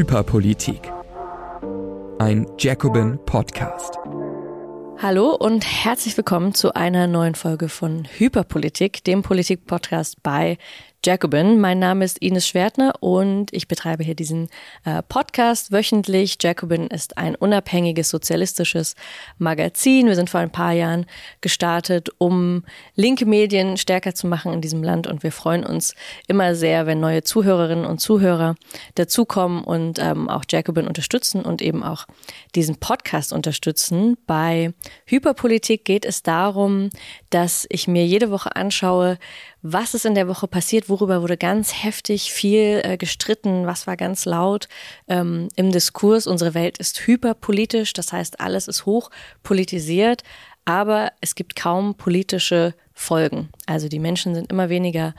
Hyperpolitik. Ein Jacobin Podcast. Hallo und herzlich willkommen zu einer neuen Folge von Hyperpolitik, dem Politik-Podcast bei Jacobin. Mein Name ist Ines Schwertner und ich betreibe hier diesen äh, Podcast wöchentlich. Jacobin ist ein unabhängiges sozialistisches Magazin. Wir sind vor ein paar Jahren gestartet, um linke Medien stärker zu machen in diesem Land und wir freuen uns immer sehr, wenn neue Zuhörerinnen und Zuhörer dazukommen und ähm, auch Jacobin unterstützen und eben auch diesen Podcast unterstützen. Bei Hyperpolitik geht es darum, dass ich mir jede Woche anschaue, was ist in der Woche passiert, worüber wurde ganz heftig viel äh, gestritten, was war ganz laut ähm, im Diskurs. Unsere Welt ist hyperpolitisch, das heißt, alles ist hoch politisiert, aber es gibt kaum politische Folgen. Also die Menschen sind immer weniger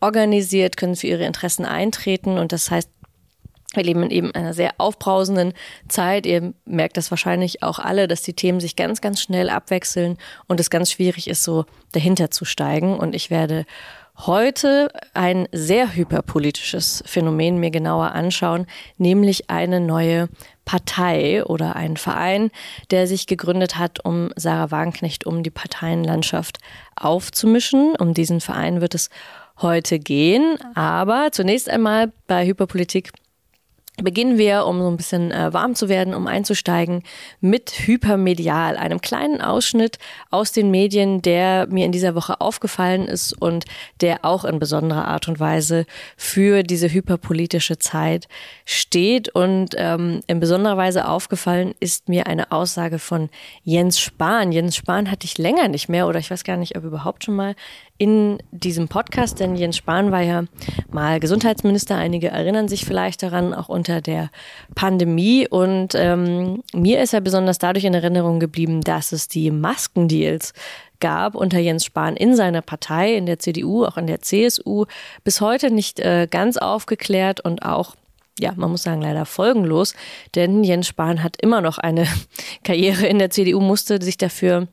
organisiert, können für ihre Interessen eintreten und das heißt, wir leben in eben einer sehr aufbrausenden Zeit. Ihr merkt das wahrscheinlich auch alle, dass die Themen sich ganz, ganz schnell abwechseln und es ganz schwierig ist, so dahinter zu steigen. Und ich werde heute ein sehr hyperpolitisches Phänomen mir genauer anschauen, nämlich eine neue Partei oder einen Verein, der sich gegründet hat, um Sarah Wagenknecht um die Parteienlandschaft aufzumischen. Um diesen Verein wird es heute gehen. Aber zunächst einmal bei Hyperpolitik Beginnen wir, um so ein bisschen äh, warm zu werden, um einzusteigen, mit Hypermedial, einem kleinen Ausschnitt aus den Medien, der mir in dieser Woche aufgefallen ist und der auch in besonderer Art und Weise für diese hyperpolitische Zeit steht. Und ähm, in besonderer Weise aufgefallen ist mir eine Aussage von Jens Spahn. Jens Spahn hatte ich länger nicht mehr oder ich weiß gar nicht, ob überhaupt schon mal in diesem Podcast, denn Jens Spahn war ja mal Gesundheitsminister. Einige erinnern sich vielleicht daran, auch unter der Pandemie. Und ähm, mir ist er besonders dadurch in Erinnerung geblieben, dass es die Maskendeals gab unter Jens Spahn in seiner Partei, in der CDU, auch in der CSU, bis heute nicht äh, ganz aufgeklärt und auch ja, man muss sagen, leider folgenlos, denn Jens Spahn hat immer noch eine Karriere in der CDU, musste sich dafür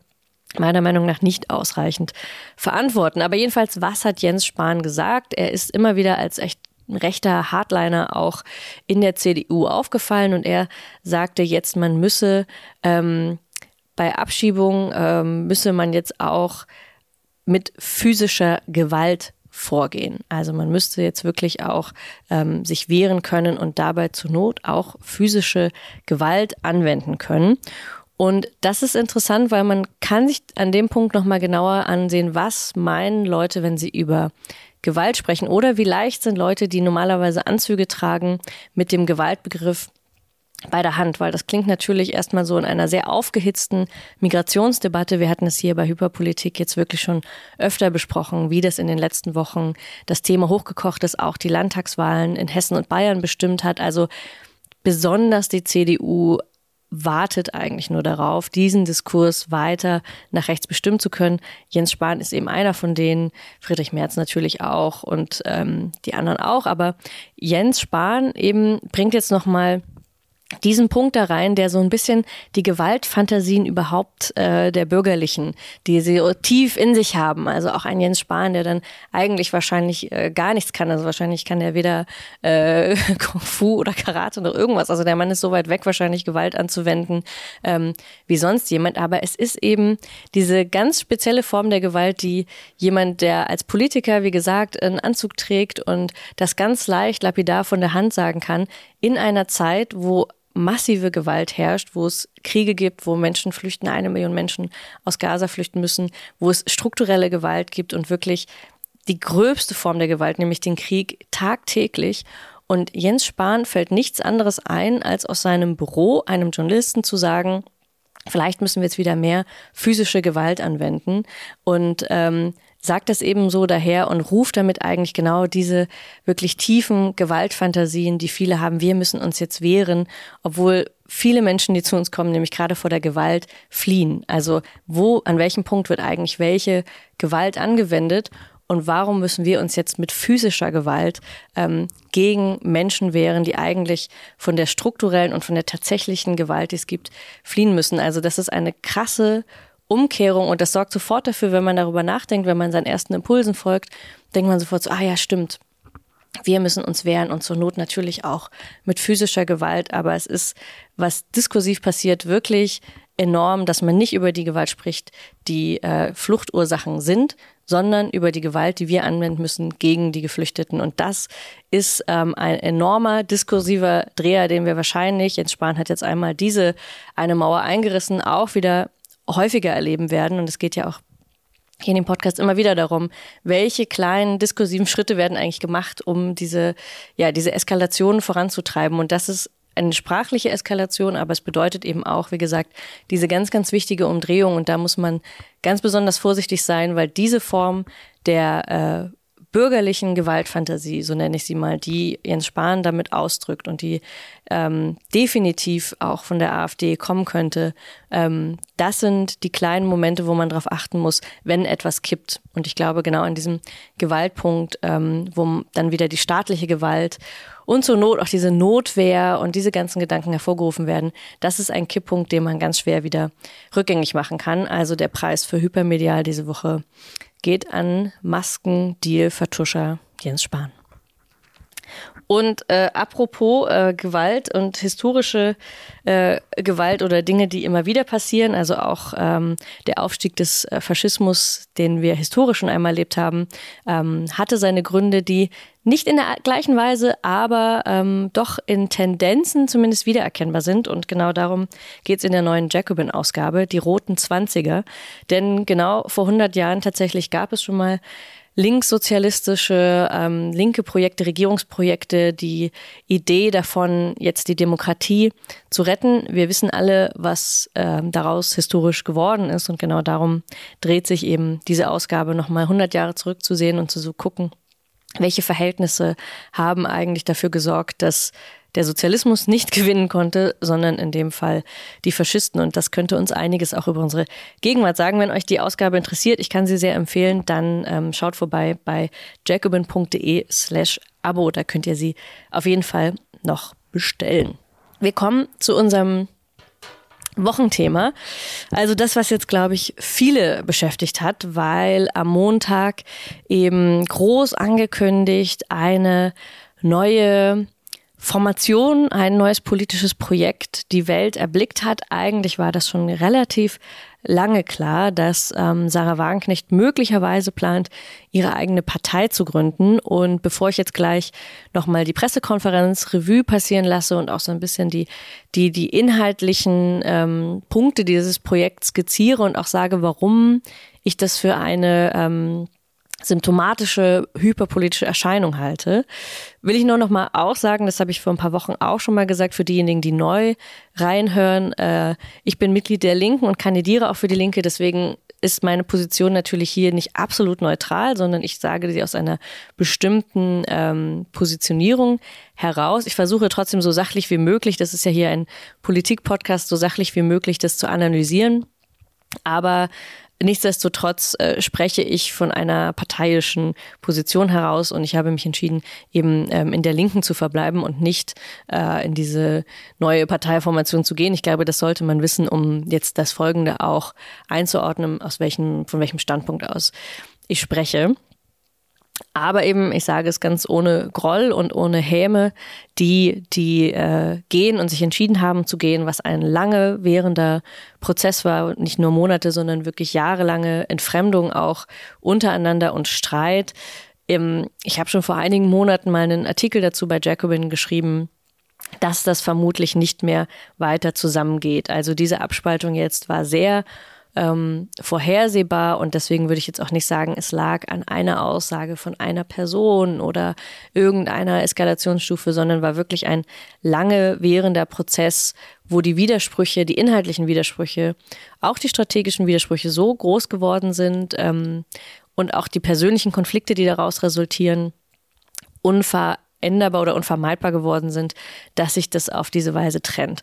meiner Meinung nach nicht ausreichend verantworten. Aber jedenfalls, was hat Jens Spahn gesagt? Er ist immer wieder als echt rechter Hardliner auch in der CDU aufgefallen und er sagte jetzt, man müsse ähm, bei Abschiebung ähm, müsse man jetzt auch mit physischer Gewalt vorgehen. Also man müsste jetzt wirklich auch ähm, sich wehren können und dabei zur Not auch physische Gewalt anwenden können. Und das ist interessant, weil man kann sich an dem Punkt nochmal genauer ansehen, was meinen Leute, wenn sie über Gewalt sprechen oder wie leicht sind Leute, die normalerweise Anzüge tragen, mit dem Gewaltbegriff bei der Hand, weil das klingt natürlich erstmal so in einer sehr aufgehitzten Migrationsdebatte. Wir hatten es hier bei Hyperpolitik jetzt wirklich schon öfter besprochen, wie das in den letzten Wochen das Thema hochgekocht ist, auch die Landtagswahlen in Hessen und Bayern bestimmt hat. Also besonders die CDU wartet eigentlich nur darauf, diesen Diskurs weiter nach rechts bestimmen zu können. Jens Spahn ist eben einer von denen, Friedrich Merz natürlich auch und ähm, die anderen auch. Aber Jens Spahn eben bringt jetzt noch mal diesen Punkt da rein, der so ein bisschen die Gewaltfantasien überhaupt äh, der Bürgerlichen, die sie tief in sich haben. Also auch ein Jens Spahn, der dann eigentlich wahrscheinlich äh, gar nichts kann. Also wahrscheinlich kann er weder äh, Kung Fu oder Karate oder irgendwas. Also der Mann ist so weit weg, wahrscheinlich Gewalt anzuwenden ähm, wie sonst jemand. Aber es ist eben diese ganz spezielle Form der Gewalt, die jemand, der als Politiker, wie gesagt, einen Anzug trägt und das ganz leicht lapidar von der Hand sagen kann, in einer Zeit, wo massive Gewalt herrscht, wo es Kriege gibt, wo Menschen flüchten, eine Million Menschen aus Gaza flüchten müssen, wo es strukturelle Gewalt gibt und wirklich die gröbste Form der Gewalt, nämlich den Krieg, tagtäglich. Und Jens Spahn fällt nichts anderes ein, als aus seinem Büro einem Journalisten zu sagen, vielleicht müssen wir jetzt wieder mehr physische Gewalt anwenden. Und ähm, sagt das eben so daher und ruft damit eigentlich genau diese wirklich tiefen Gewaltfantasien, die viele haben. Wir müssen uns jetzt wehren, obwohl viele Menschen, die zu uns kommen, nämlich gerade vor der Gewalt, fliehen. Also wo, an welchem Punkt wird eigentlich welche Gewalt angewendet? Und warum müssen wir uns jetzt mit physischer Gewalt ähm, gegen Menschen wehren, die eigentlich von der strukturellen und von der tatsächlichen Gewalt, die es gibt, fliehen müssen? Also das ist eine krasse Umkehrung und das sorgt sofort dafür, wenn man darüber nachdenkt, wenn man seinen ersten Impulsen folgt, denkt man sofort so, ah ja, stimmt. Wir müssen uns wehren und zur Not natürlich auch mit physischer Gewalt. Aber es ist, was diskursiv passiert, wirklich enorm, dass man nicht über die Gewalt spricht, die äh, Fluchtursachen sind, sondern über die Gewalt, die wir anwenden müssen gegen die Geflüchteten. Und das ist ähm, ein enormer diskursiver Dreher, den wir wahrscheinlich, Jens Spahn hat jetzt einmal diese eine Mauer eingerissen, auch wieder häufiger erleben werden. Und es geht ja auch hier in dem Podcast immer wieder darum, welche kleinen diskursiven Schritte werden eigentlich gemacht, um diese, ja, diese Eskalation voranzutreiben. Und das ist eine sprachliche Eskalation, aber es bedeutet eben auch, wie gesagt, diese ganz, ganz wichtige Umdrehung. Und da muss man ganz besonders vorsichtig sein, weil diese Form der äh, bürgerlichen Gewaltfantasie, so nenne ich sie mal, die Jens Spahn damit ausdrückt und die ähm, definitiv auch von der AfD kommen könnte, ähm, das sind die kleinen Momente, wo man darauf achten muss, wenn etwas kippt. Und ich glaube, genau an diesem Gewaltpunkt, ähm, wo dann wieder die staatliche Gewalt und zur Not auch diese Notwehr und diese ganzen Gedanken hervorgerufen werden, das ist ein Kipppunkt, den man ganz schwer wieder rückgängig machen kann. Also der Preis für Hypermedial diese Woche geht an Maskendeal-Vertuscher Jens Spahn. Und äh, apropos äh, Gewalt und historische äh, Gewalt oder Dinge, die immer wieder passieren, also auch ähm, der Aufstieg des äh, Faschismus, den wir historisch schon einmal erlebt haben, ähm, hatte seine Gründe, die nicht in der gleichen Weise, aber ähm, doch in Tendenzen zumindest wiedererkennbar sind. Und genau darum geht es in der neuen Jacobin-Ausgabe, die roten Zwanziger. Denn genau vor 100 Jahren tatsächlich gab es schon mal linkssozialistische, ähm, linke Projekte, Regierungsprojekte, die Idee davon, jetzt die Demokratie zu retten. Wir wissen alle, was ähm, daraus historisch geworden ist und genau darum dreht sich eben diese Ausgabe nochmal 100 Jahre zurückzusehen und zu so gucken, welche Verhältnisse haben eigentlich dafür gesorgt, dass der Sozialismus nicht gewinnen konnte, sondern in dem Fall die Faschisten. Und das könnte uns einiges auch über unsere Gegenwart sagen. Wenn euch die Ausgabe interessiert, ich kann sie sehr empfehlen, dann ähm, schaut vorbei bei jacobin.de slash Abo. Da könnt ihr sie auf jeden Fall noch bestellen. Wir kommen zu unserem Wochenthema. Also das, was jetzt, glaube ich, viele beschäftigt hat, weil am Montag eben groß angekündigt eine neue Formation, ein neues politisches Projekt die Welt erblickt hat. Eigentlich war das schon relativ lange klar, dass ähm, Sarah Wagenknecht möglicherweise plant, ihre eigene Partei zu gründen. Und bevor ich jetzt gleich nochmal die Pressekonferenz Revue passieren lasse und auch so ein bisschen die, die, die inhaltlichen ähm, Punkte dieses Projekts skizziere und auch sage, warum ich das für eine ähm, symptomatische hyperpolitische Erscheinung halte, will ich nur noch mal auch sagen, das habe ich vor ein paar Wochen auch schon mal gesagt, für diejenigen, die neu reinhören, äh, ich bin Mitglied der Linken und kandidiere auch für die Linke, deswegen ist meine Position natürlich hier nicht absolut neutral, sondern ich sage sie aus einer bestimmten ähm, Positionierung heraus. Ich versuche trotzdem so sachlich wie möglich, das ist ja hier ein Politik-Podcast, so sachlich wie möglich das zu analysieren. Aber Nichtsdestotrotz äh, spreche ich von einer parteiischen Position heraus und ich habe mich entschieden, eben ähm, in der Linken zu verbleiben und nicht äh, in diese neue Parteiformation zu gehen. Ich glaube, das sollte man wissen, um jetzt das Folgende auch einzuordnen, aus welchem, von welchem Standpunkt aus ich spreche. Aber eben, ich sage es ganz ohne Groll und ohne Häme, die, die äh, gehen und sich entschieden haben zu gehen, was ein lange währender Prozess war, nicht nur Monate, sondern wirklich jahrelange Entfremdung auch untereinander und Streit. Ich habe schon vor einigen Monaten mal einen Artikel dazu bei Jacobin geschrieben, dass das vermutlich nicht mehr weiter zusammengeht. Also diese Abspaltung jetzt war sehr ähm, vorhersehbar und deswegen würde ich jetzt auch nicht sagen, es lag an einer Aussage von einer Person oder irgendeiner Eskalationsstufe, sondern war wirklich ein lange währender Prozess, wo die Widersprüche, die inhaltlichen Widersprüche, auch die strategischen Widersprüche so groß geworden sind ähm, und auch die persönlichen Konflikte, die daraus resultieren, unveränderbar oder unvermeidbar geworden sind, dass sich das auf diese Weise trennt.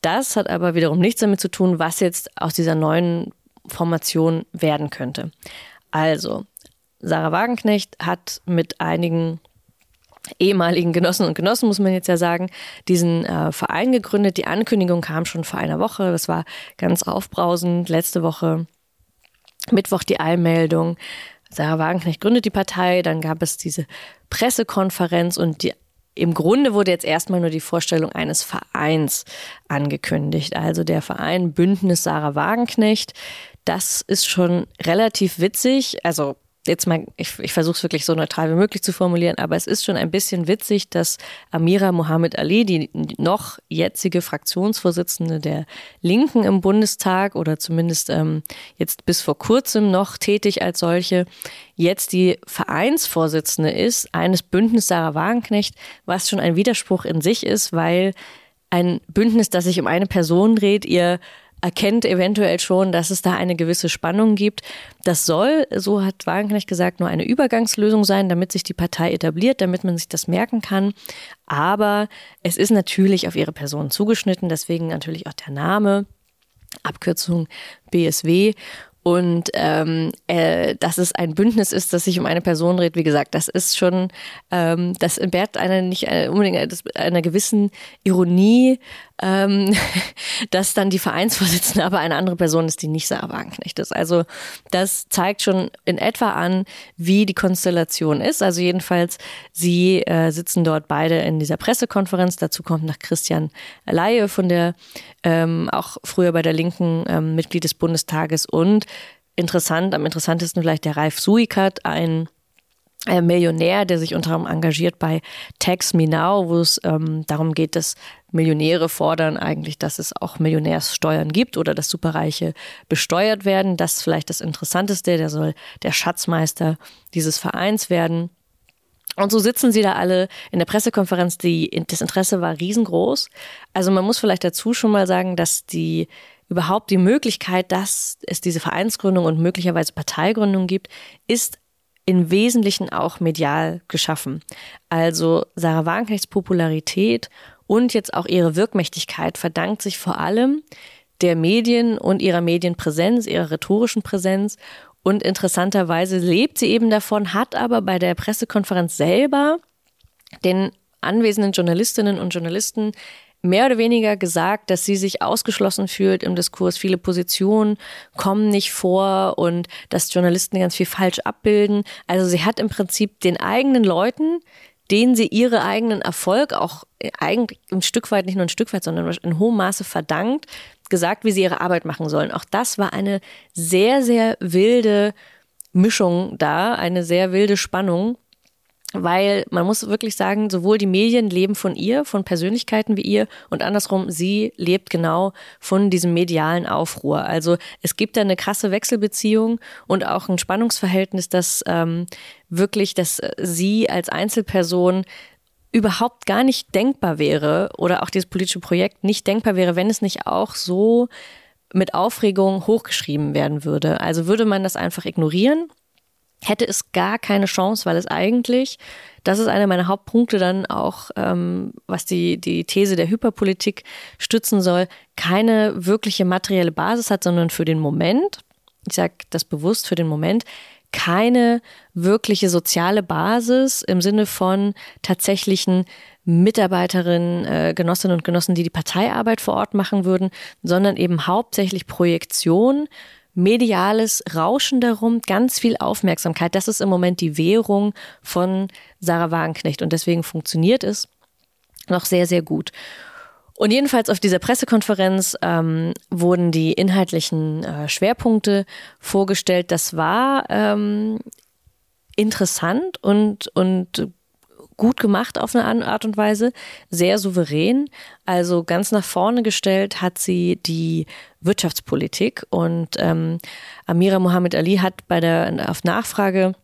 Das hat aber wiederum nichts damit zu tun, was jetzt aus dieser neuen Formation werden könnte. Also, Sarah Wagenknecht hat mit einigen ehemaligen Genossen und Genossen, muss man jetzt ja sagen, diesen äh, Verein gegründet. Die Ankündigung kam schon vor einer Woche. Das war ganz aufbrausend. Letzte Woche, Mittwoch die Einmeldung. Sarah Wagenknecht gründet die Partei, dann gab es diese Pressekonferenz und die im Grunde wurde jetzt erstmal nur die Vorstellung eines Vereins angekündigt. Also der Verein Bündnis Sarah Wagenknecht. Das ist schon relativ witzig. Also jetzt mal, ich, ich versuche es wirklich so neutral wie möglich zu formulieren, aber es ist schon ein bisschen witzig, dass Amira Mohammed Ali, die noch jetzige Fraktionsvorsitzende der Linken im Bundestag oder zumindest ähm, jetzt bis vor kurzem noch tätig als solche, jetzt die Vereinsvorsitzende ist eines Bündnis Sarah Wagenknecht, was schon ein Widerspruch in sich ist, weil ein Bündnis, das sich um eine Person dreht, ihr erkennt eventuell schon, dass es da eine gewisse Spannung gibt. Das soll, so hat Wagenknecht gesagt, nur eine Übergangslösung sein, damit sich die Partei etabliert, damit man sich das merken kann. Aber es ist natürlich auf ihre Person zugeschnitten, deswegen natürlich auch der Name. Abkürzung BSW. Und ähm, äh, dass es ein Bündnis ist, das sich um eine Person dreht, wie gesagt, das ist schon, ähm, das entbehrt einer nicht äh, unbedingt einer gewissen Ironie, ähm, dass dann die Vereinsvorsitzende aber eine andere Person ist, die nicht Sarah Wagenknecht ist. Also das zeigt schon in etwa an, wie die Konstellation ist. Also jedenfalls, sie äh, sitzen dort beide in dieser Pressekonferenz. Dazu kommt nach Christian Laie von der ähm, auch früher bei der Linken ähm, Mitglied des Bundestages und interessant, am interessantesten vielleicht der Ralf Suikat, ein ein Millionär, der sich unter anderem engagiert bei Tax Me Now, wo es ähm, darum geht, dass Millionäre fordern eigentlich, dass es auch Millionärssteuern gibt oder dass Superreiche besteuert werden. Das ist vielleicht das Interessanteste. Der soll der Schatzmeister dieses Vereins werden. Und so sitzen sie da alle in der Pressekonferenz. Die, das Interesse war riesengroß. Also man muss vielleicht dazu schon mal sagen, dass die überhaupt die Möglichkeit, dass es diese Vereinsgründung und möglicherweise Parteigründung gibt, ist im Wesentlichen auch medial geschaffen. Also Sarah Wagenknechts Popularität und jetzt auch ihre Wirkmächtigkeit verdankt sich vor allem der Medien und ihrer Medienpräsenz, ihrer rhetorischen Präsenz. Und interessanterweise lebt sie eben davon, hat aber bei der Pressekonferenz selber den anwesenden Journalistinnen und Journalisten mehr oder weniger gesagt, dass sie sich ausgeschlossen fühlt im Diskurs. Viele Positionen kommen nicht vor und dass Journalisten ganz viel falsch abbilden. Also sie hat im Prinzip den eigenen Leuten, denen sie ihre eigenen Erfolg auch eigentlich ein Stück weit, nicht nur ein Stück weit, sondern in hohem Maße verdankt, gesagt, wie sie ihre Arbeit machen sollen. Auch das war eine sehr, sehr wilde Mischung da, eine sehr wilde Spannung weil man muss wirklich sagen, sowohl die Medien leben von ihr, von Persönlichkeiten wie ihr und andersrum, sie lebt genau von diesem medialen Aufruhr. Also es gibt da eine krasse Wechselbeziehung und auch ein Spannungsverhältnis, das ähm, wirklich, dass sie als Einzelperson überhaupt gar nicht denkbar wäre oder auch dieses politische Projekt nicht denkbar wäre, wenn es nicht auch so mit Aufregung hochgeschrieben werden würde. Also würde man das einfach ignorieren hätte es gar keine Chance, weil es eigentlich, das ist einer meiner Hauptpunkte dann auch, ähm, was die, die These der Hyperpolitik stützen soll, keine wirkliche materielle Basis hat, sondern für den Moment, ich sage das bewusst für den Moment, keine wirkliche soziale Basis im Sinne von tatsächlichen Mitarbeiterinnen, äh, Genossinnen und Genossen, die die Parteiarbeit vor Ort machen würden, sondern eben hauptsächlich Projektion mediales Rauschen darum, ganz viel Aufmerksamkeit. Das ist im Moment die Währung von Sarah Wagenknecht und deswegen funktioniert es noch sehr, sehr gut. Und jedenfalls auf dieser Pressekonferenz ähm, wurden die inhaltlichen äh, Schwerpunkte vorgestellt. Das war ähm, interessant und, und gut gemacht auf eine Art und Weise, sehr souverän. Also ganz nach vorne gestellt hat sie die Wirtschaftspolitik und ähm, Amira Mohammed Ali hat bei der auf Nachfrage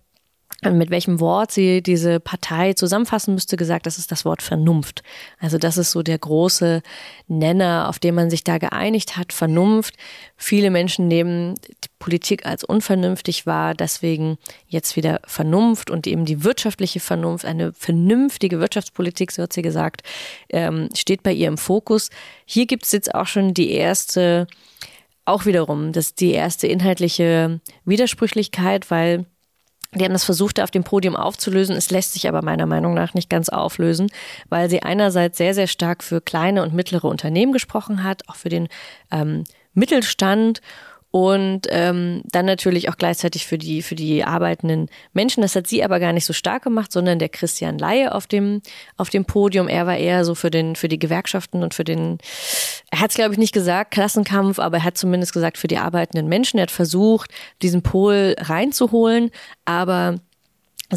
mit welchem Wort sie diese Partei zusammenfassen müsste, gesagt, das ist das Wort Vernunft. Also das ist so der große Nenner, auf den man sich da geeinigt hat, Vernunft. Viele Menschen nehmen die Politik als unvernünftig wahr, deswegen jetzt wieder Vernunft und eben die wirtschaftliche Vernunft, eine vernünftige Wirtschaftspolitik, so hat sie gesagt, ähm, steht bei ihr im Fokus. Hier gibt es jetzt auch schon die erste, auch wiederum, das die erste inhaltliche Widersprüchlichkeit, weil die haben das versucht, auf dem Podium aufzulösen. Es lässt sich aber meiner Meinung nach nicht ganz auflösen, weil sie einerseits sehr, sehr stark für kleine und mittlere Unternehmen gesprochen hat, auch für den ähm, Mittelstand und ähm, dann natürlich auch gleichzeitig für die, für die arbeitenden Menschen. Das hat sie aber gar nicht so stark gemacht, sondern der Christian Laie auf dem, auf dem Podium. Er war eher so für, den, für die Gewerkschaften und für den, er hat es glaube ich nicht gesagt, Klassenkampf, aber er hat zumindest gesagt für die arbeitenden Menschen. Er hat versucht, diesen Pol reinzuholen, aber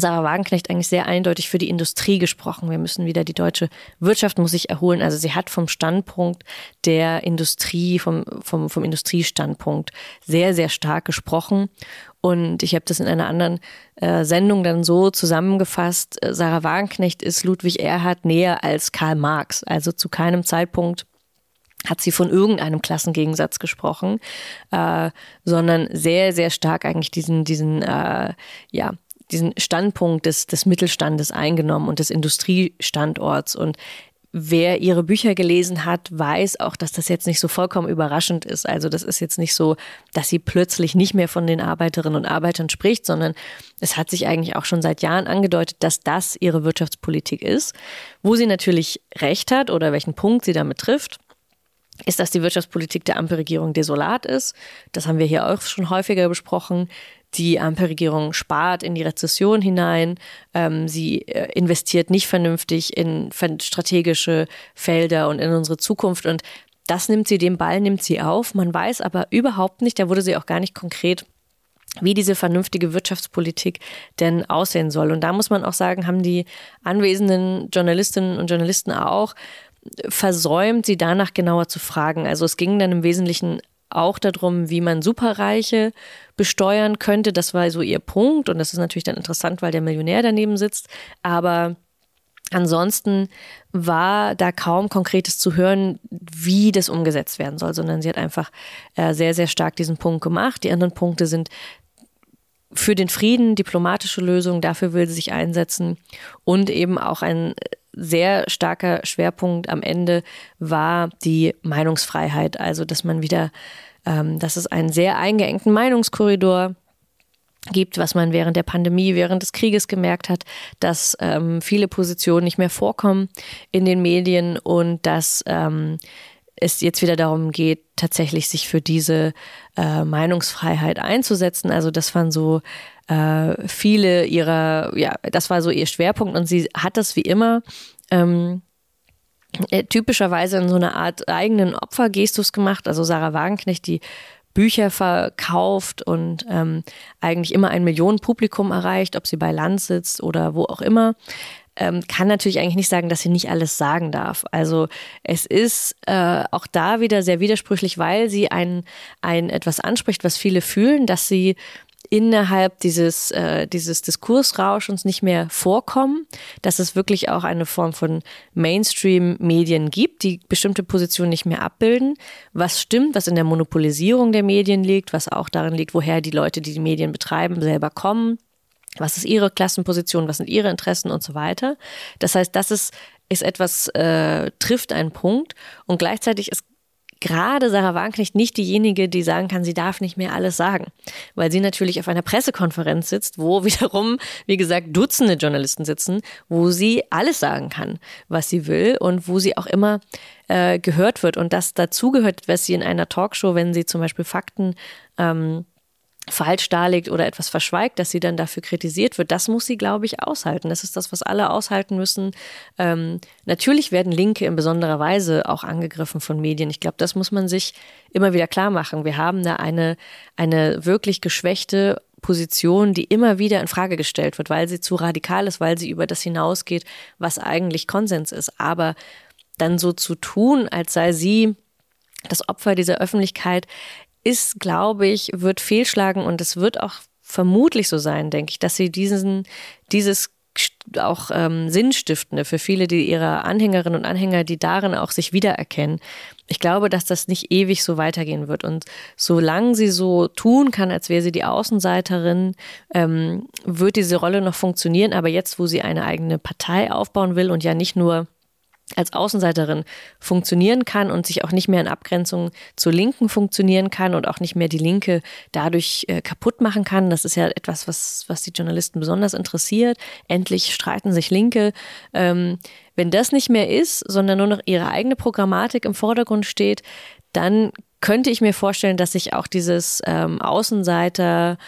Sarah Wagenknecht eigentlich sehr eindeutig für die Industrie gesprochen. Wir müssen wieder, die deutsche Wirtschaft muss sich erholen. Also sie hat vom Standpunkt der Industrie, vom, vom, vom Industriestandpunkt sehr, sehr stark gesprochen. Und ich habe das in einer anderen äh, Sendung dann so zusammengefasst. Äh, Sarah Wagenknecht ist Ludwig Erhard näher als Karl Marx. Also zu keinem Zeitpunkt hat sie von irgendeinem Klassengegensatz gesprochen, äh, sondern sehr, sehr stark eigentlich diesen, diesen, äh, ja, diesen Standpunkt des, des Mittelstandes eingenommen und des Industriestandorts. Und wer ihre Bücher gelesen hat, weiß auch, dass das jetzt nicht so vollkommen überraschend ist. Also das ist jetzt nicht so, dass sie plötzlich nicht mehr von den Arbeiterinnen und Arbeitern spricht, sondern es hat sich eigentlich auch schon seit Jahren angedeutet, dass das ihre Wirtschaftspolitik ist. Wo sie natürlich recht hat oder welchen Punkt sie damit trifft, ist, dass die Wirtschaftspolitik der Ampelregierung desolat ist. Das haben wir hier auch schon häufiger besprochen. Die Ampelregierung spart in die Rezession hinein. Ähm, sie äh, investiert nicht vernünftig in strategische Felder und in unsere Zukunft. Und das nimmt sie, den Ball nimmt sie auf. Man weiß aber überhaupt nicht, da wurde sie auch gar nicht konkret wie diese vernünftige Wirtschaftspolitik denn aussehen soll. Und da muss man auch sagen, haben die anwesenden Journalistinnen und Journalisten auch versäumt, sie danach genauer zu fragen. Also es ging dann im Wesentlichen auch darum, wie man Superreiche besteuern könnte. Das war so ihr Punkt und das ist natürlich dann interessant, weil der Millionär daneben sitzt. Aber ansonsten war da kaum Konkretes zu hören, wie das umgesetzt werden soll, sondern sie hat einfach äh, sehr, sehr stark diesen Punkt gemacht. Die anderen Punkte sind für den Frieden, diplomatische Lösungen, dafür will sie sich einsetzen und eben auch ein sehr starker Schwerpunkt am Ende war die Meinungsfreiheit. Also, dass man wieder, ähm, dass es einen sehr eingeengten Meinungskorridor gibt, was man während der Pandemie, während des Krieges gemerkt hat, dass ähm, viele Positionen nicht mehr vorkommen in den Medien und dass ähm, es jetzt wieder darum geht, tatsächlich sich für diese äh, Meinungsfreiheit einzusetzen. Also das waren so äh, viele ihrer, ja, das war so ihr Schwerpunkt und sie hat das wie immer ähm, äh, typischerweise in so einer Art eigenen Opfergestus gemacht. Also Sarah Wagenknecht, die Bücher verkauft und ähm, eigentlich immer ein Millionenpublikum erreicht, ob sie bei Land sitzt oder wo auch immer, ähm, kann natürlich eigentlich nicht sagen, dass sie nicht alles sagen darf. Also es ist äh, auch da wieder sehr widersprüchlich, weil sie ein, ein etwas anspricht, was viele fühlen, dass sie innerhalb dieses, äh, dieses Diskursrauschens nicht mehr vorkommen, dass es wirklich auch eine Form von Mainstream-Medien gibt, die bestimmte Positionen nicht mehr abbilden. Was stimmt, was in der Monopolisierung der Medien liegt, was auch darin liegt, woher die Leute, die die Medien betreiben, selber kommen. Was ist ihre Klassenposition, was sind ihre Interessen und so weiter. Das heißt, das ist, ist etwas, äh, trifft einen Punkt und gleichzeitig ist gerade Sarah Wagenknecht nicht diejenige, die sagen kann, sie darf nicht mehr alles sagen, weil sie natürlich auf einer Pressekonferenz sitzt, wo wiederum, wie gesagt, Dutzende Journalisten sitzen, wo sie alles sagen kann, was sie will und wo sie auch immer äh, gehört wird. Und das dazugehört, was sie in einer Talkshow, wenn sie zum Beispiel Fakten ähm, falsch darlegt oder etwas verschweigt, dass sie dann dafür kritisiert wird, das muss sie, glaube ich, aushalten. Das ist das, was alle aushalten müssen. Ähm, natürlich werden Linke in besonderer Weise auch angegriffen von Medien. Ich glaube, das muss man sich immer wieder klar machen. Wir haben da eine, eine wirklich geschwächte Position, die immer wieder in Frage gestellt wird, weil sie zu radikal ist, weil sie über das hinausgeht, was eigentlich Konsens ist. Aber dann so zu tun, als sei sie das Opfer dieser Öffentlichkeit, ist, glaube ich, wird fehlschlagen und es wird auch vermutlich so sein, denke ich, dass sie diesen, dieses auch ähm, Sinnstiftende für viele die ihrer Anhängerinnen und Anhänger, die darin auch sich wiedererkennen. Ich glaube, dass das nicht ewig so weitergehen wird. Und solange sie so tun kann, als wäre sie die Außenseiterin, ähm, wird diese Rolle noch funktionieren. Aber jetzt, wo sie eine eigene Partei aufbauen will und ja nicht nur als Außenseiterin funktionieren kann und sich auch nicht mehr in Abgrenzung zur Linken funktionieren kann und auch nicht mehr die Linke dadurch äh, kaputt machen kann. Das ist ja etwas, was, was die Journalisten besonders interessiert. Endlich streiten sich Linke. Ähm, wenn das nicht mehr ist, sondern nur noch ihre eigene Programmatik im Vordergrund steht, dann könnte ich mir vorstellen, dass sich auch dieses ähm, Außenseiter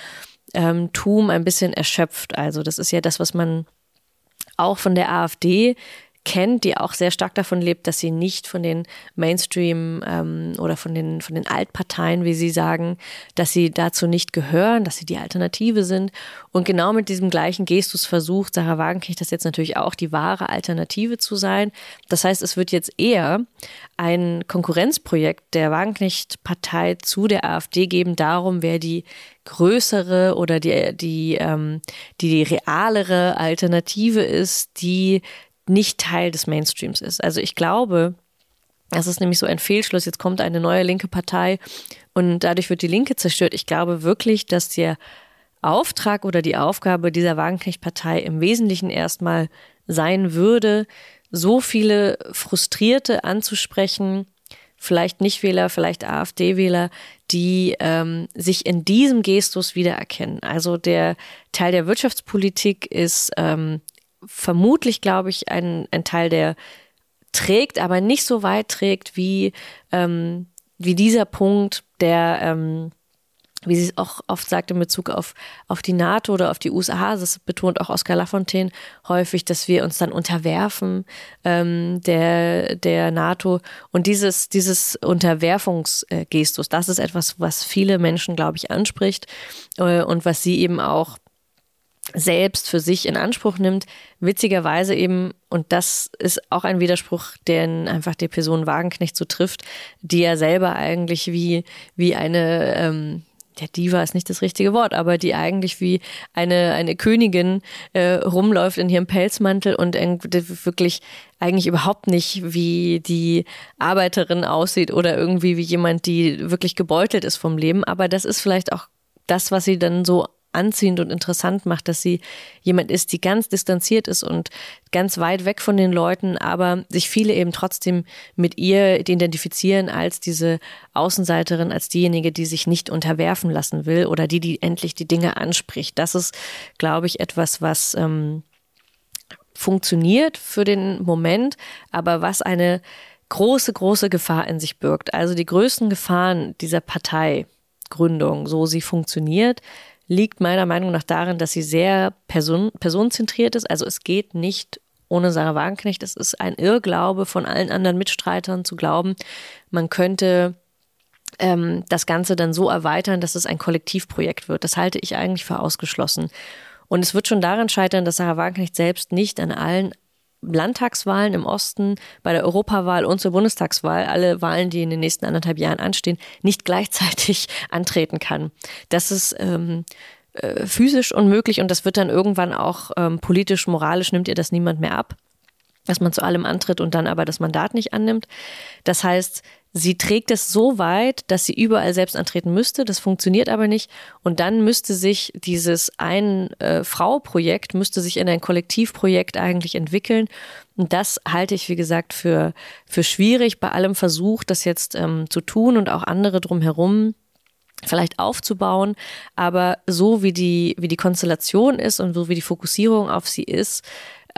ähm, ein bisschen erschöpft. Also das ist ja das, was man auch von der AfD kennt, die auch sehr stark davon lebt, dass sie nicht von den Mainstream ähm, oder von den, von den Altparteien, wie sie sagen, dass sie dazu nicht gehören, dass sie die Alternative sind. Und genau mit diesem gleichen Gestus versucht Sarah Wagenknecht das jetzt natürlich auch, die wahre Alternative zu sein. Das heißt, es wird jetzt eher ein Konkurrenzprojekt der Wagenknecht-Partei zu der AfD geben, darum, wer die größere oder die, die, ähm, die, die realere Alternative ist, die nicht Teil des Mainstreams ist. Also ich glaube, das ist nämlich so ein Fehlschluss. Jetzt kommt eine neue linke Partei und dadurch wird die Linke zerstört. Ich glaube wirklich, dass der Auftrag oder die Aufgabe dieser Wagenknecht-Partei im Wesentlichen erstmal sein würde, so viele Frustrierte anzusprechen, vielleicht Nichtwähler, vielleicht AfD-Wähler, die ähm, sich in diesem Gestus wiedererkennen. Also der Teil der Wirtschaftspolitik ist ähm, vermutlich, glaube ich, ein, ein Teil, der trägt, aber nicht so weit trägt wie, ähm, wie dieser Punkt, der, ähm, wie sie es auch oft sagt in Bezug auf, auf die NATO oder auf die USA, das betont auch Oskar Lafontaine häufig, dass wir uns dann unterwerfen ähm, der, der NATO. Und dieses, dieses Unterwerfungsgestus, das ist etwas, was viele Menschen, glaube ich, anspricht äh, und was sie eben auch selbst für sich in Anspruch nimmt. Witzigerweise eben, und das ist auch ein Widerspruch, den einfach die Person Wagenknecht so trifft, die ja selber eigentlich wie, wie eine, ähm, ja, Diva ist nicht das richtige Wort, aber die eigentlich wie eine, eine Königin äh, rumläuft in ihrem Pelzmantel und wirklich eigentlich überhaupt nicht wie die Arbeiterin aussieht oder irgendwie wie jemand, die wirklich gebeutelt ist vom Leben. Aber das ist vielleicht auch das, was sie dann so anziehend und interessant macht, dass sie jemand ist, die ganz distanziert ist und ganz weit weg von den Leuten, aber sich viele eben trotzdem mit ihr identifizieren als diese Außenseiterin, als diejenige, die sich nicht unterwerfen lassen will oder die, die endlich die Dinge anspricht. Das ist, glaube ich, etwas, was ähm, funktioniert für den Moment, aber was eine große, große Gefahr in sich birgt. Also die größten Gefahren dieser Parteigründung, so sie funktioniert, liegt meiner Meinung nach darin, dass sie sehr person personenzentriert ist. Also es geht nicht ohne Sarah Wagenknecht. Es ist ein Irrglaube von allen anderen Mitstreitern zu glauben, man könnte ähm, das Ganze dann so erweitern, dass es ein Kollektivprojekt wird. Das halte ich eigentlich für ausgeschlossen. Und es wird schon daran scheitern, dass Sarah Wagenknecht selbst nicht an allen Landtagswahlen im Osten, bei der Europawahl und zur Bundestagswahl, alle Wahlen, die in den nächsten anderthalb Jahren anstehen, nicht gleichzeitig antreten kann. Das ist ähm, äh, physisch unmöglich und das wird dann irgendwann auch ähm, politisch, moralisch nimmt ihr das niemand mehr ab, dass man zu allem antritt und dann aber das Mandat nicht annimmt. Das heißt, Sie trägt es so weit, dass sie überall selbst antreten müsste. Das funktioniert aber nicht. Und dann müsste sich dieses Ein-Frau-Projekt, müsste sich in ein Kollektivprojekt eigentlich entwickeln. Und das halte ich, wie gesagt, für, für schwierig bei allem Versuch, das jetzt ähm, zu tun und auch andere drumherum vielleicht aufzubauen. Aber so wie die, wie die Konstellation ist und so wie die Fokussierung auf sie ist,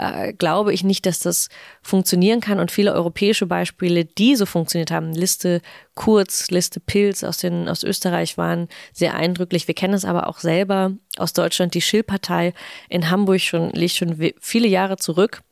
äh, glaube ich nicht, dass das funktionieren kann. Und viele europäische Beispiele, die so funktioniert haben, Liste Kurz, Liste Pilz aus, den, aus Österreich waren sehr eindrücklich. Wir kennen es aber auch selber aus Deutschland. Die Schill-Partei in Hamburg schon, liegt schon viele Jahre zurück.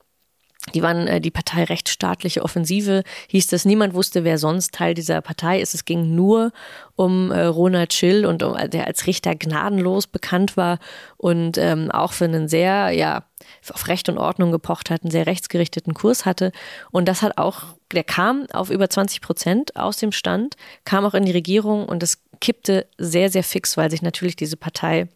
Die waren äh, die Partei rechtsstaatliche Offensive, hieß das. Niemand wusste, wer sonst Teil dieser Partei ist. Es ging nur um äh, Ronald Schill und um, der als Richter gnadenlos bekannt war und ähm, auch für einen sehr, ja, auf Recht und Ordnung gepocht hat, einen sehr rechtsgerichteten Kurs hatte. Und das hat auch, der kam auf über 20 Prozent aus dem Stand, kam auch in die Regierung und das kippte sehr, sehr fix, weil sich natürlich diese Partei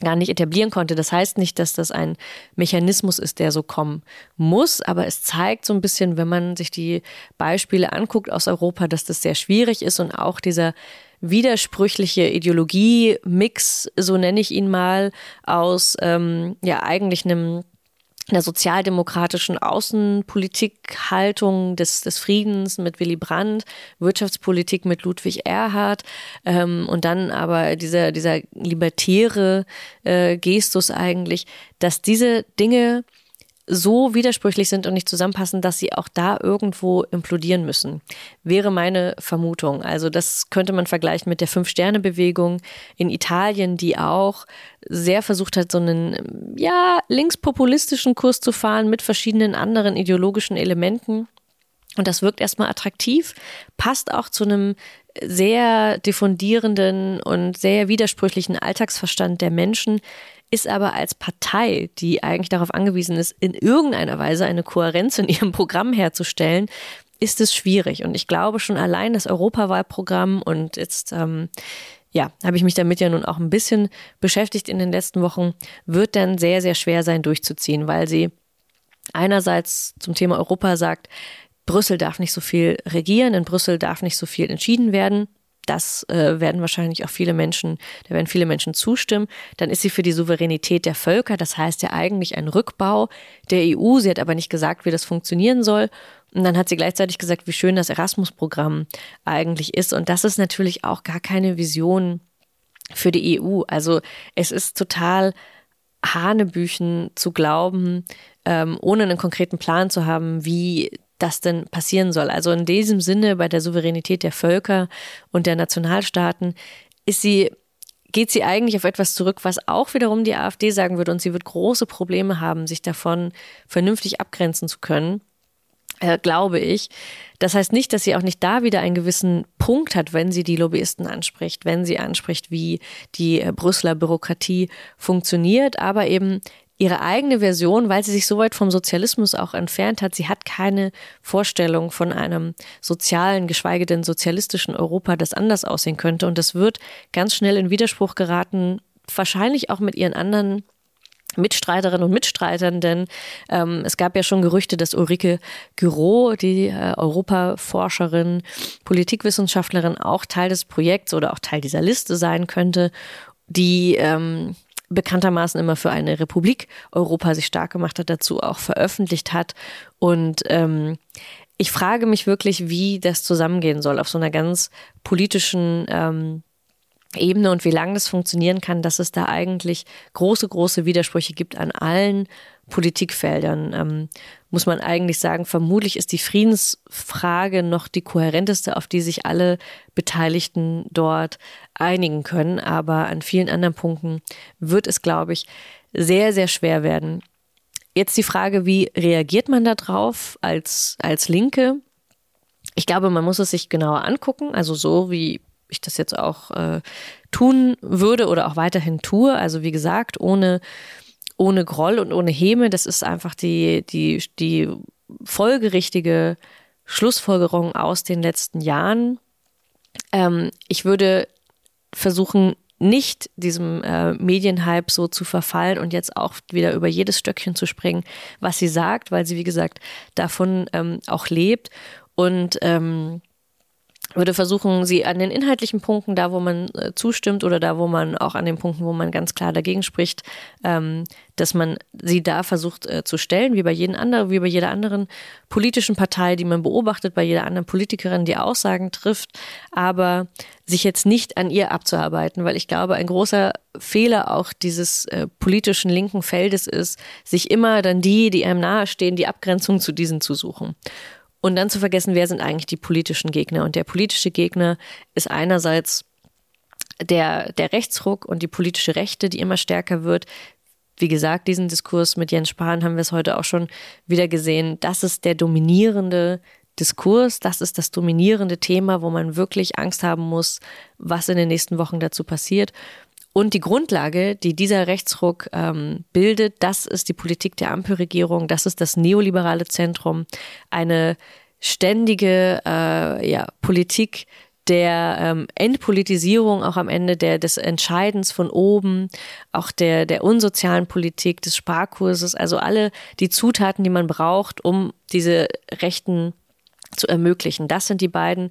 gar nicht etablieren konnte. Das heißt nicht, dass das ein Mechanismus ist, der so kommen muss, aber es zeigt so ein bisschen, wenn man sich die Beispiele anguckt aus Europa, dass das sehr schwierig ist und auch dieser widersprüchliche Ideologie-Mix, so nenne ich ihn mal, aus ähm, ja eigentlich einem einer sozialdemokratischen Außenpolitikhaltung des, des Friedens mit Willy Brandt, Wirtschaftspolitik mit Ludwig Erhard ähm, und dann aber dieser, dieser libertäre äh, Gestus eigentlich, dass diese Dinge so widersprüchlich sind und nicht zusammenpassen, dass sie auch da irgendwo implodieren müssen, wäre meine Vermutung. Also das könnte man vergleichen mit der Fünf-Sterne-Bewegung in Italien, die auch sehr versucht hat, so einen, ja, linkspopulistischen Kurs zu fahren mit verschiedenen anderen ideologischen Elementen. Und das wirkt erstmal attraktiv, passt auch zu einem sehr diffundierenden und sehr widersprüchlichen Alltagsverstand der Menschen, ist aber als Partei, die eigentlich darauf angewiesen ist, in irgendeiner Weise eine Kohärenz in ihrem Programm herzustellen, ist es schwierig. Und ich glaube schon allein das Europawahlprogramm und jetzt, ähm, ja, habe ich mich damit ja nun auch ein bisschen beschäftigt in den letzten Wochen, wird dann sehr, sehr schwer sein durchzuziehen, weil sie einerseits zum Thema Europa sagt, Brüssel darf nicht so viel regieren, in Brüssel darf nicht so viel entschieden werden. Das äh, werden wahrscheinlich auch viele Menschen, da werden viele Menschen zustimmen. Dann ist sie für die Souveränität der Völker, das heißt ja eigentlich ein Rückbau der EU. Sie hat aber nicht gesagt, wie das funktionieren soll. Und dann hat sie gleichzeitig gesagt, wie schön das Erasmus-Programm eigentlich ist. Und das ist natürlich auch gar keine Vision für die EU. Also es ist total Hanebüchen zu glauben, ähm, ohne einen konkreten Plan zu haben, wie das denn passieren soll. Also in diesem Sinne bei der Souveränität der Völker und der Nationalstaaten ist sie geht sie eigentlich auf etwas zurück, was auch wiederum die AfD sagen würde und sie wird große Probleme haben, sich davon vernünftig abgrenzen zu können. Äh, glaube ich. Das heißt nicht, dass sie auch nicht da wieder einen gewissen Punkt hat, wenn sie die Lobbyisten anspricht, wenn sie anspricht, wie die äh, Brüsseler Bürokratie funktioniert, aber eben ihre eigene Version, weil sie sich so weit vom Sozialismus auch entfernt hat. Sie hat keine Vorstellung von einem sozialen, geschweige denn sozialistischen Europa, das anders aussehen könnte. Und das wird ganz schnell in Widerspruch geraten, wahrscheinlich auch mit ihren anderen Mitstreiterinnen und Mitstreitern, denn ähm, es gab ja schon Gerüchte, dass Ulrike Giro, die äh, Europaforscherin, Politikwissenschaftlerin, auch Teil des Projekts oder auch Teil dieser Liste sein könnte, die ähm, bekanntermaßen immer für eine Republik Europa sich stark gemacht hat, dazu auch veröffentlicht hat. Und ähm, ich frage mich wirklich, wie das zusammengehen soll auf so einer ganz politischen ähm, Ebene und wie lange das funktionieren kann, dass es da eigentlich große, große Widersprüche gibt an allen Politikfeldern. Ähm, muss man eigentlich sagen, vermutlich ist die Friedensfrage noch die kohärenteste, auf die sich alle Beteiligten dort einigen können. Aber an vielen anderen Punkten wird es, glaube ich, sehr, sehr schwer werden. Jetzt die Frage, wie reagiert man darauf als, als Linke? Ich glaube, man muss es sich genauer angucken, also so wie ich das jetzt auch äh, tun würde oder auch weiterhin tue. Also wie gesagt, ohne, ohne Groll und ohne Häme. Das ist einfach die, die, die folgerichtige Schlussfolgerung aus den letzten Jahren. Ähm, ich würde versuchen, nicht diesem äh, Medienhype so zu verfallen und jetzt auch wieder über jedes Stöckchen zu springen, was sie sagt, weil sie, wie gesagt, davon ähm, auch lebt. Und ähm, würde versuchen, sie an den inhaltlichen Punkten, da wo man äh, zustimmt oder da wo man auch an den Punkten, wo man ganz klar dagegen spricht, ähm, dass man sie da versucht äh, zu stellen, wie bei jedem anderen, wie bei jeder anderen politischen Partei, die man beobachtet, bei jeder anderen Politikerin, die Aussagen trifft, aber sich jetzt nicht an ihr abzuarbeiten, weil ich glaube, ein großer Fehler auch dieses äh, politischen linken Feldes ist, sich immer dann die, die einem nahestehen, die Abgrenzung zu diesen zu suchen. Und dann zu vergessen, wer sind eigentlich die politischen Gegner. Und der politische Gegner ist einerseits der, der Rechtsruck und die politische Rechte, die immer stärker wird. Wie gesagt, diesen Diskurs mit Jens Spahn haben wir es heute auch schon wieder gesehen. Das ist der dominierende Diskurs, das ist das dominierende Thema, wo man wirklich Angst haben muss, was in den nächsten Wochen dazu passiert. Und die Grundlage, die dieser Rechtsruck ähm, bildet, das ist die Politik der Ampelregierung, das ist das neoliberale Zentrum, eine ständige äh, ja, Politik der ähm, Entpolitisierung auch am Ende der des Entscheidens von oben, auch der der unsozialen Politik des Sparkurses, also alle die Zutaten, die man braucht, um diese Rechten zu ermöglichen. Das sind die beiden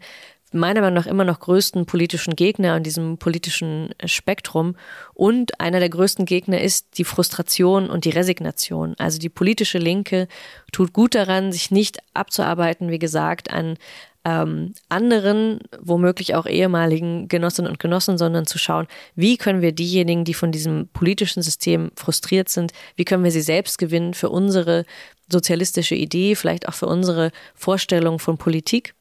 meiner Meinung nach immer noch größten politischen Gegner an diesem politischen Spektrum. Und einer der größten Gegner ist die Frustration und die Resignation. Also die politische Linke tut gut daran, sich nicht abzuarbeiten, wie gesagt, an ähm, anderen, womöglich auch ehemaligen Genossinnen und Genossen, sondern zu schauen, wie können wir diejenigen, die von diesem politischen System frustriert sind, wie können wir sie selbst gewinnen für unsere sozialistische Idee, vielleicht auch für unsere Vorstellung von Politik.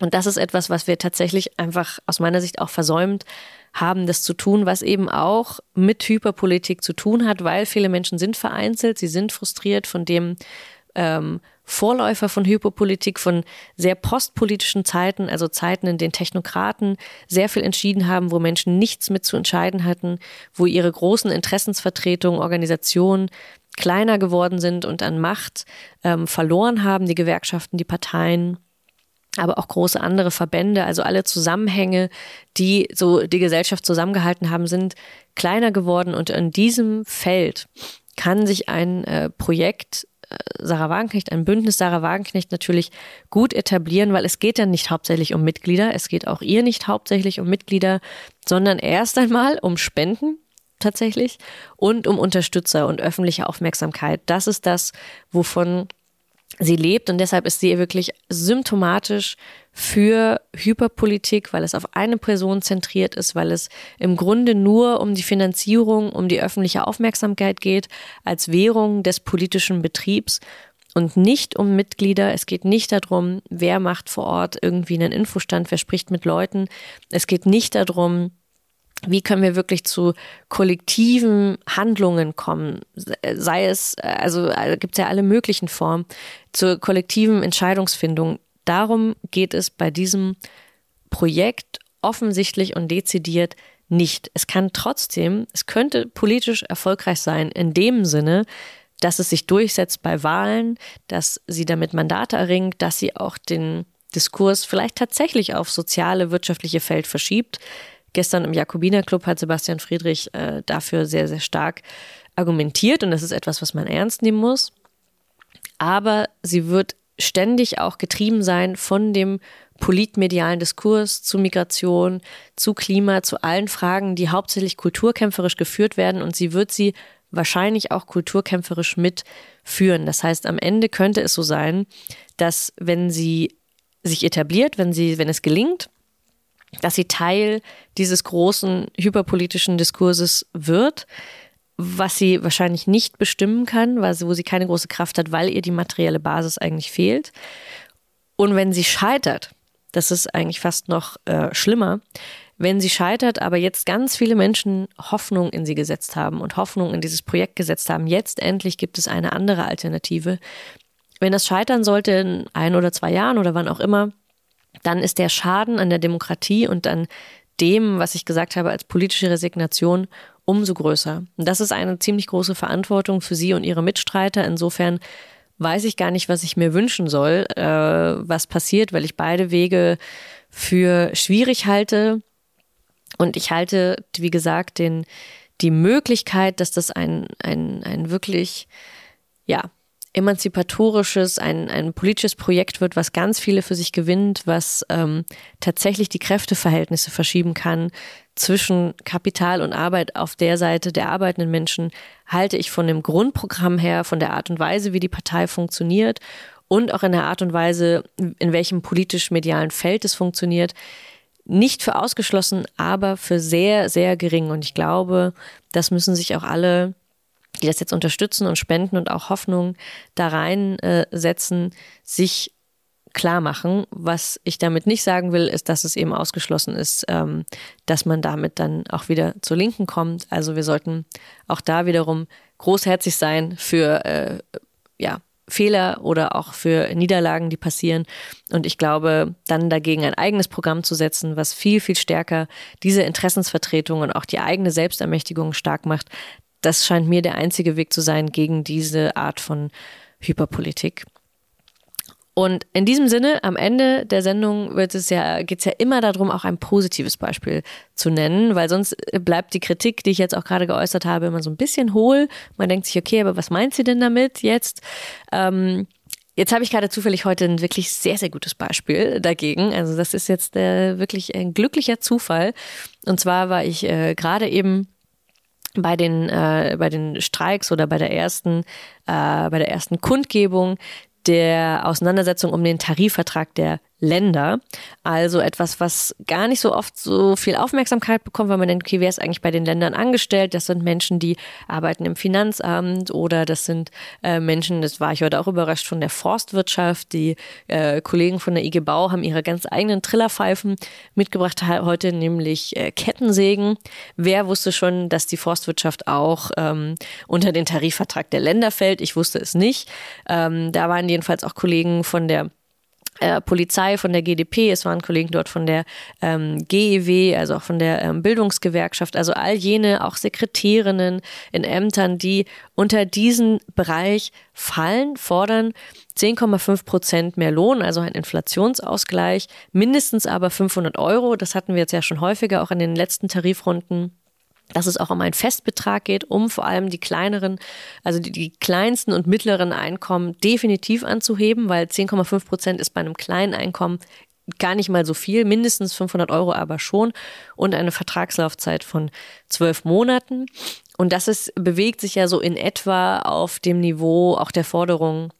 Und das ist etwas, was wir tatsächlich einfach aus meiner Sicht auch versäumt haben, das zu tun, was eben auch mit Hyperpolitik zu tun hat, weil viele Menschen sind vereinzelt, sie sind frustriert von dem ähm, Vorläufer von Hyperpolitik, von sehr postpolitischen Zeiten, also Zeiten, in denen Technokraten sehr viel entschieden haben, wo Menschen nichts mit zu entscheiden hatten, wo ihre großen Interessensvertretungen, Organisationen kleiner geworden sind und an Macht ähm, verloren haben, die Gewerkschaften, die Parteien aber auch große andere Verbände, also alle Zusammenhänge, die so die Gesellschaft zusammengehalten haben, sind kleiner geworden und in diesem Feld kann sich ein äh, Projekt äh, Sarah Wagenknecht, ein Bündnis Sarah Wagenknecht natürlich gut etablieren, weil es geht dann nicht hauptsächlich um Mitglieder, es geht auch ihr nicht hauptsächlich um Mitglieder, sondern erst einmal um Spenden tatsächlich und um Unterstützer und öffentliche Aufmerksamkeit. Das ist das, wovon sie lebt und deshalb ist sie wirklich symptomatisch für Hyperpolitik, weil es auf eine Person zentriert ist, weil es im Grunde nur um die Finanzierung, um die öffentliche Aufmerksamkeit geht als Währung des politischen Betriebs und nicht um Mitglieder. Es geht nicht darum, wer macht vor Ort irgendwie einen Infostand, wer spricht mit Leuten. Es geht nicht darum, wie können wir wirklich zu kollektiven Handlungen kommen? Sei es, also äh, gibt es ja alle möglichen Formen, zur kollektiven Entscheidungsfindung. Darum geht es bei diesem Projekt offensichtlich und dezidiert nicht. Es kann trotzdem, es könnte politisch erfolgreich sein in dem Sinne, dass es sich durchsetzt bei Wahlen, dass sie damit Mandate erringt, dass sie auch den Diskurs vielleicht tatsächlich auf soziale, wirtschaftliche Feld verschiebt, Gestern im Jakobinerclub hat Sebastian Friedrich äh, dafür sehr, sehr stark argumentiert und das ist etwas, was man ernst nehmen muss. Aber sie wird ständig auch getrieben sein von dem politmedialen Diskurs zu Migration, zu Klima, zu allen Fragen, die hauptsächlich kulturkämpferisch geführt werden und sie wird sie wahrscheinlich auch kulturkämpferisch mitführen. Das heißt, am Ende könnte es so sein, dass wenn sie sich etabliert, wenn sie, wenn es gelingt, dass sie Teil dieses großen hyperpolitischen Diskurses wird, was sie wahrscheinlich nicht bestimmen kann, weil sie, wo sie keine große Kraft hat, weil ihr die materielle Basis eigentlich fehlt. Und wenn sie scheitert, das ist eigentlich fast noch äh, schlimmer, wenn sie scheitert, aber jetzt ganz viele Menschen Hoffnung in sie gesetzt haben und Hoffnung in dieses Projekt gesetzt haben, jetzt endlich gibt es eine andere Alternative. Wenn das scheitern sollte in ein oder zwei Jahren oder wann auch immer, dann ist der Schaden an der Demokratie und an dem, was ich gesagt habe, als politische Resignation umso größer. Und das ist eine ziemlich große Verantwortung für Sie und Ihre Mitstreiter. Insofern weiß ich gar nicht, was ich mir wünschen soll, äh, was passiert, weil ich beide Wege für schwierig halte. Und ich halte, wie gesagt, den, die Möglichkeit, dass das ein, ein, ein wirklich, ja, emanzipatorisches, ein, ein politisches Projekt wird, was ganz viele für sich gewinnt, was ähm, tatsächlich die Kräfteverhältnisse verschieben kann zwischen Kapital und Arbeit auf der Seite der arbeitenden Menschen, halte ich von dem Grundprogramm her, von der Art und Weise, wie die Partei funktioniert und auch in der Art und Weise, in welchem politisch-medialen Feld es funktioniert, nicht für ausgeschlossen, aber für sehr, sehr gering. Und ich glaube, das müssen sich auch alle die das jetzt unterstützen und spenden und auch Hoffnung da reinsetzen, äh, sich klar machen. Was ich damit nicht sagen will, ist, dass es eben ausgeschlossen ist, ähm, dass man damit dann auch wieder zur Linken kommt. Also wir sollten auch da wiederum großherzig sein für äh, ja, Fehler oder auch für Niederlagen, die passieren. Und ich glaube, dann dagegen ein eigenes Programm zu setzen, was viel, viel stärker diese Interessensvertretung und auch die eigene Selbstermächtigung stark macht, das scheint mir der einzige Weg zu sein gegen diese Art von Hyperpolitik. Und in diesem Sinne, am Ende der Sendung wird es ja, geht es ja immer darum, auch ein positives Beispiel zu nennen, weil sonst bleibt die Kritik, die ich jetzt auch gerade geäußert habe, immer so ein bisschen hohl. Man denkt sich, okay, aber was meint sie denn damit jetzt? Ähm, Jetzt habe ich gerade zufällig heute ein wirklich sehr, sehr gutes Beispiel dagegen. Also das ist jetzt äh, wirklich ein glücklicher Zufall. Und zwar war ich äh, gerade eben bei den, äh, bei den Streiks oder bei der ersten, äh, bei der ersten Kundgebung der Auseinandersetzung um den Tarifvertrag der Länder. Also etwas, was gar nicht so oft so viel Aufmerksamkeit bekommt, weil man denkt, okay, wer ist eigentlich bei den Ländern angestellt? Das sind Menschen, die arbeiten im Finanzamt oder das sind äh, Menschen, das war ich heute auch überrascht, von der Forstwirtschaft. Die äh, Kollegen von der IG Bau haben ihre ganz eigenen Trillerpfeifen mitgebracht heute, nämlich äh, Kettensägen. Wer wusste schon, dass die Forstwirtschaft auch ähm, unter den Tarifvertrag der Länder fällt? Ich wusste es nicht. Ähm, da waren jedenfalls auch Kollegen von der äh, Polizei, von der GDP, es waren Kollegen dort von der ähm, GEW, also auch von der ähm, Bildungsgewerkschaft, also all jene, auch Sekretärinnen in Ämtern, die unter diesen Bereich fallen, fordern 10,5 Prozent mehr Lohn, also ein Inflationsausgleich, mindestens aber 500 Euro. Das hatten wir jetzt ja schon häufiger, auch in den letzten Tarifrunden dass es auch um einen Festbetrag geht, um vor allem die kleineren, also die, die kleinsten und mittleren Einkommen definitiv anzuheben, weil 10,5 Prozent ist bei einem kleinen Einkommen gar nicht mal so viel, mindestens 500 Euro aber schon und eine Vertragslaufzeit von zwölf Monaten. Und das ist, bewegt sich ja so in etwa auf dem Niveau auch der Forderungen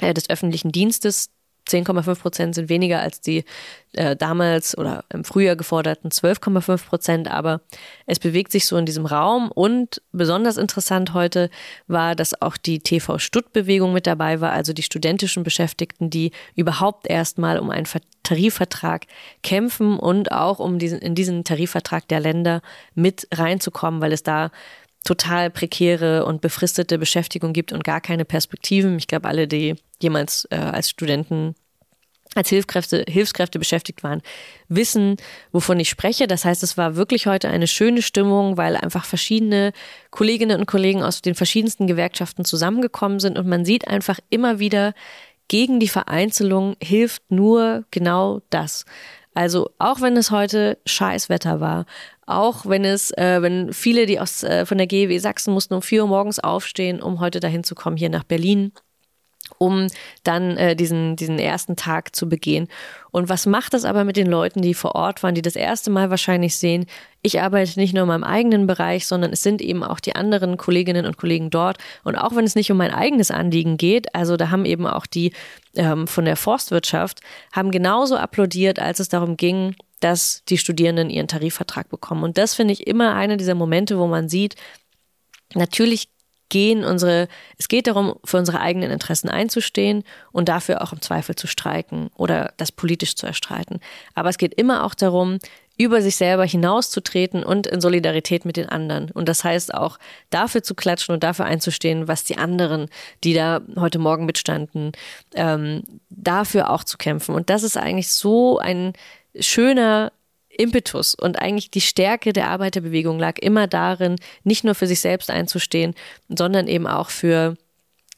äh, des öffentlichen Dienstes, 10,5 Prozent sind weniger als die äh, damals oder im Frühjahr geforderten 12,5 Prozent, aber es bewegt sich so in diesem Raum. Und besonders interessant heute war, dass auch die TV-Stutt-Bewegung mit dabei war, also die studentischen Beschäftigten, die überhaupt erstmal um einen Tarifvertrag kämpfen und auch um diesen, in diesen Tarifvertrag der Länder mit reinzukommen, weil es da total prekäre und befristete Beschäftigung gibt und gar keine Perspektiven. Ich glaube, alle, die jemals äh, als Studenten als Hilfskräfte, Hilfskräfte beschäftigt waren, wissen, wovon ich spreche. Das heißt, es war wirklich heute eine schöne Stimmung, weil einfach verschiedene Kolleginnen und Kollegen aus den verschiedensten Gewerkschaften zusammengekommen sind und man sieht einfach immer wieder, gegen die Vereinzelung hilft nur genau das. Also auch wenn es heute Scheißwetter war, auch wenn es, äh, wenn viele, die aus äh, von der GEW Sachsen mussten um vier Uhr morgens aufstehen, um heute dahin zu kommen, hier nach Berlin um dann äh, diesen, diesen ersten Tag zu begehen. Und was macht das aber mit den Leuten, die vor Ort waren, die das erste Mal wahrscheinlich sehen, ich arbeite nicht nur in meinem eigenen Bereich, sondern es sind eben auch die anderen Kolleginnen und Kollegen dort. Und auch wenn es nicht um mein eigenes Anliegen geht, also da haben eben auch die ähm, von der Forstwirtschaft, haben genauso applaudiert, als es darum ging, dass die Studierenden ihren Tarifvertrag bekommen. Und das finde ich immer einer dieser Momente, wo man sieht, natürlich gehen unsere, es geht darum, für unsere eigenen Interessen einzustehen und dafür auch im Zweifel zu streiken oder das politisch zu erstreiten. Aber es geht immer auch darum, über sich selber hinauszutreten und in Solidarität mit den anderen. Und das heißt auch, dafür zu klatschen und dafür einzustehen, was die anderen, die da heute Morgen mitstanden, ähm, dafür auch zu kämpfen. Und das ist eigentlich so ein schöner Impetus und eigentlich die Stärke der Arbeiterbewegung lag immer darin, nicht nur für sich selbst einzustehen, sondern eben auch für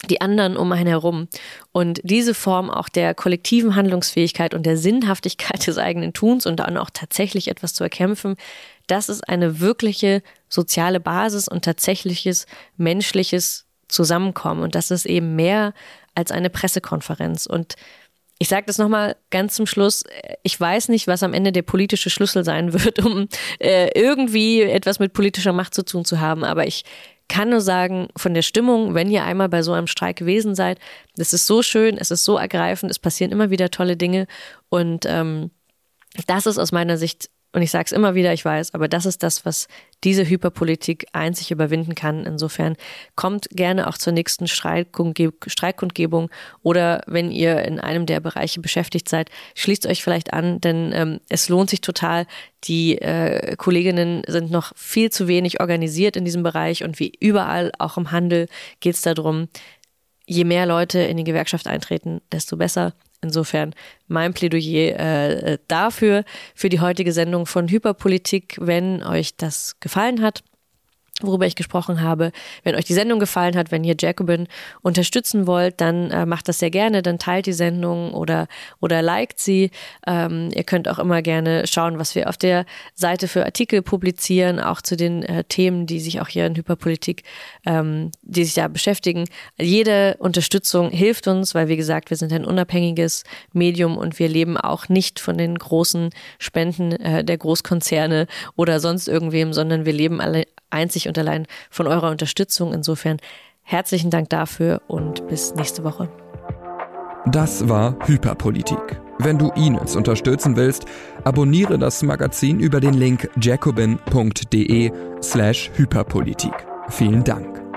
die anderen um einen herum. Und diese Form auch der kollektiven Handlungsfähigkeit und der Sinnhaftigkeit des eigenen Tuns und dann auch tatsächlich etwas zu erkämpfen, das ist eine wirkliche soziale Basis und tatsächliches menschliches Zusammenkommen. Und das ist eben mehr als eine Pressekonferenz. Und ich sage das nochmal ganz zum Schluss. Ich weiß nicht, was am Ende der politische Schlüssel sein wird, um äh, irgendwie etwas mit politischer Macht zu tun zu haben. Aber ich kann nur sagen, von der Stimmung, wenn ihr einmal bei so einem Streik gewesen seid, es ist so schön, es ist so ergreifend, es passieren immer wieder tolle Dinge. Und ähm, das ist aus meiner Sicht und ich sage es immer wieder, ich weiß, aber das ist das, was diese Hyperpolitik einzig überwinden kann. Insofern kommt gerne auch zur nächsten Streikkundgebung oder wenn ihr in einem der Bereiche beschäftigt seid, schließt euch vielleicht an, denn ähm, es lohnt sich total. Die äh, Kolleginnen sind noch viel zu wenig organisiert in diesem Bereich und wie überall, auch im Handel, geht es darum, je mehr Leute in die Gewerkschaft eintreten, desto besser. Insofern mein Plädoyer äh, dafür, für die heutige Sendung von Hyperpolitik. Wenn euch das gefallen hat, worüber ich gesprochen habe. Wenn euch die Sendung gefallen hat, wenn ihr Jacobin unterstützen wollt, dann äh, macht das sehr gerne, dann teilt die Sendung oder, oder liked sie. Ähm, ihr könnt auch immer gerne schauen, was wir auf der Seite für Artikel publizieren, auch zu den äh, Themen, die sich auch hier in Hyperpolitik, ähm, die sich da beschäftigen. Jede Unterstützung hilft uns, weil wie gesagt, wir sind ein unabhängiges Medium und wir leben auch nicht von den großen Spenden äh, der Großkonzerne oder sonst irgendwem, sondern wir leben alle einzig und allein von eurer Unterstützung. Insofern herzlichen Dank dafür und bis nächste Woche. Das war Hyperpolitik. Wenn du Ines unterstützen willst, abonniere das Magazin über den Link jacobin.de slash Hyperpolitik. Vielen Dank.